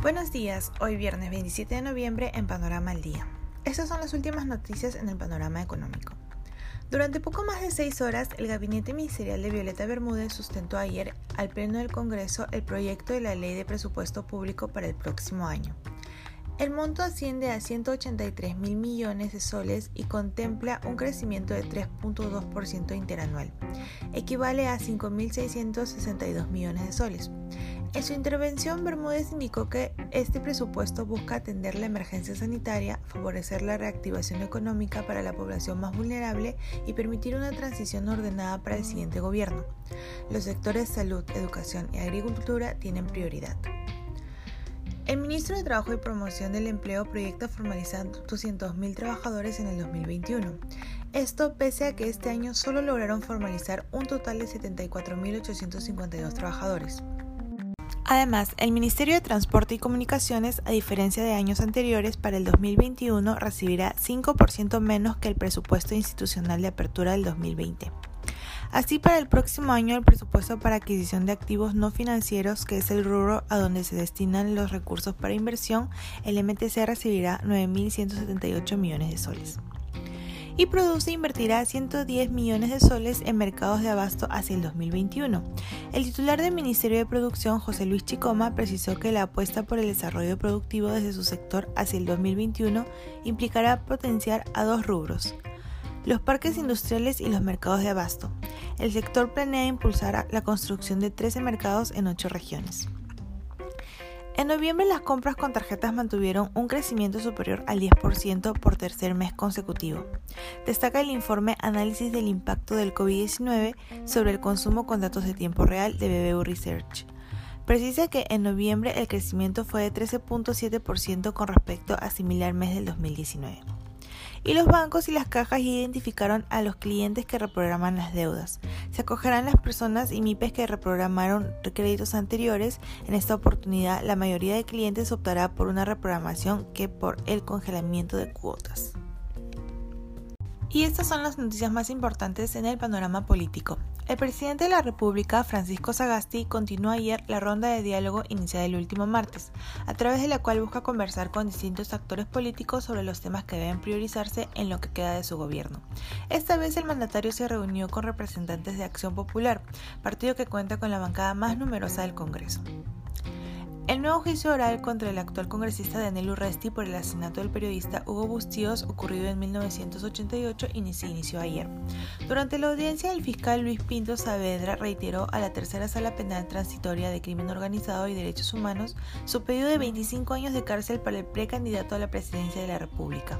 Buenos días, hoy viernes 27 de noviembre en Panorama al Día. Estas son las últimas noticias en el panorama económico. Durante poco más de seis horas, el gabinete ministerial de Violeta Bermúdez sustentó ayer al Pleno del Congreso el proyecto de la Ley de Presupuesto Público para el próximo año. El monto asciende a 183 mil millones de soles y contempla un crecimiento de 3.2% interanual. Equivale a 5.662 millones de soles. En su intervención, Bermúdez indicó que este presupuesto busca atender la emergencia sanitaria, favorecer la reactivación económica para la población más vulnerable y permitir una transición ordenada para el siguiente gobierno. Los sectores salud, educación y agricultura tienen prioridad. El ministro de Trabajo y Promoción del Empleo proyecta formalizar 200.000 trabajadores en el 2021. Esto pese a que este año solo lograron formalizar un total de 74.852 trabajadores. Además, el Ministerio de Transporte y Comunicaciones, a diferencia de años anteriores, para el 2021 recibirá 5% menos que el presupuesto institucional de apertura del 2020. Así, para el próximo año, el presupuesto para adquisición de activos no financieros, que es el rubro a donde se destinan los recursos para inversión, el MTC recibirá 9.178 millones de soles. Y Produce invertirá 110 millones de soles en mercados de abasto hacia el 2021. El titular del Ministerio de Producción, José Luis Chicoma, precisó que la apuesta por el desarrollo productivo desde su sector hacia el 2021 implicará potenciar a dos rubros, los parques industriales y los mercados de abasto. El sector planea impulsar la construcción de 13 mercados en 8 regiones. En noviembre las compras con tarjetas mantuvieron un crecimiento superior al 10% por tercer mes consecutivo. Destaca el informe Análisis del impacto del COVID-19 sobre el consumo con datos de tiempo real de BBU Research. Precisa que en noviembre el crecimiento fue de 13.7% con respecto a similar mes del 2019 y los bancos y las cajas identificaron a los clientes que reprograman las deudas. Se acogerán las personas y MIPES que reprogramaron créditos anteriores. En esta oportunidad, la mayoría de clientes optará por una reprogramación que por el congelamiento de cuotas. Y estas son las noticias más importantes en el panorama político. El presidente de la República, Francisco Sagasti, continuó ayer la ronda de diálogo iniciada el último martes, a través de la cual busca conversar con distintos actores políticos sobre los temas que deben priorizarse en lo que queda de su gobierno. Esta vez el mandatario se reunió con representantes de Acción Popular, partido que cuenta con la bancada más numerosa del Congreso. El nuevo juicio oral contra el actual congresista Daniel Urresti por el asesinato del periodista Hugo Bustíos, ocurrido en 1988, se inició ayer. Durante la audiencia, el fiscal Luis Pinto Saavedra reiteró a la tercera sala penal transitoria de crimen organizado y derechos humanos su pedido de 25 años de cárcel para el precandidato a la presidencia de la República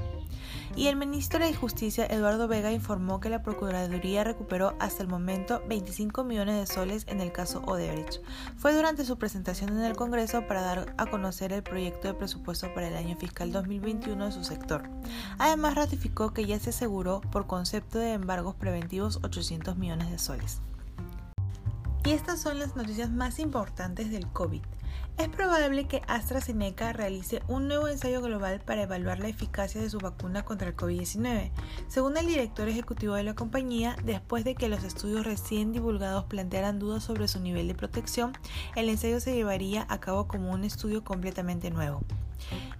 y el ministro de Justicia Eduardo Vega informó que la Procuraduría recuperó hasta el momento 25 millones de soles en el caso Odebrecht. Fue durante su presentación en el Congreso para dar a conocer el proyecto de presupuesto para el año fiscal 2021 de su sector. Además ratificó que ya se aseguró por concepto de embargos preventivos 800 millones de soles. Y estas son las noticias más importantes del COVID. Es probable que AstraZeneca realice un nuevo ensayo global para evaluar la eficacia de su vacuna contra el COVID-19, según el director ejecutivo de la compañía, después de que los estudios recién divulgados plantearan dudas sobre su nivel de protección, el ensayo se llevaría a cabo como un estudio completamente nuevo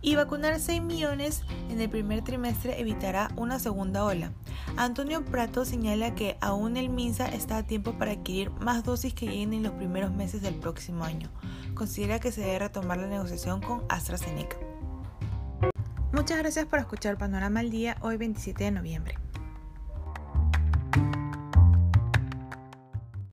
y vacunar 6 millones en el primer trimestre evitará una segunda ola. Antonio Prato señala que aún el MINSA está a tiempo para adquirir más dosis que lleguen en los primeros meses del próximo año. Considera que se debe retomar la negociación con AstraZeneca. Muchas gracias por escuchar Panorama al Día hoy 27 de noviembre.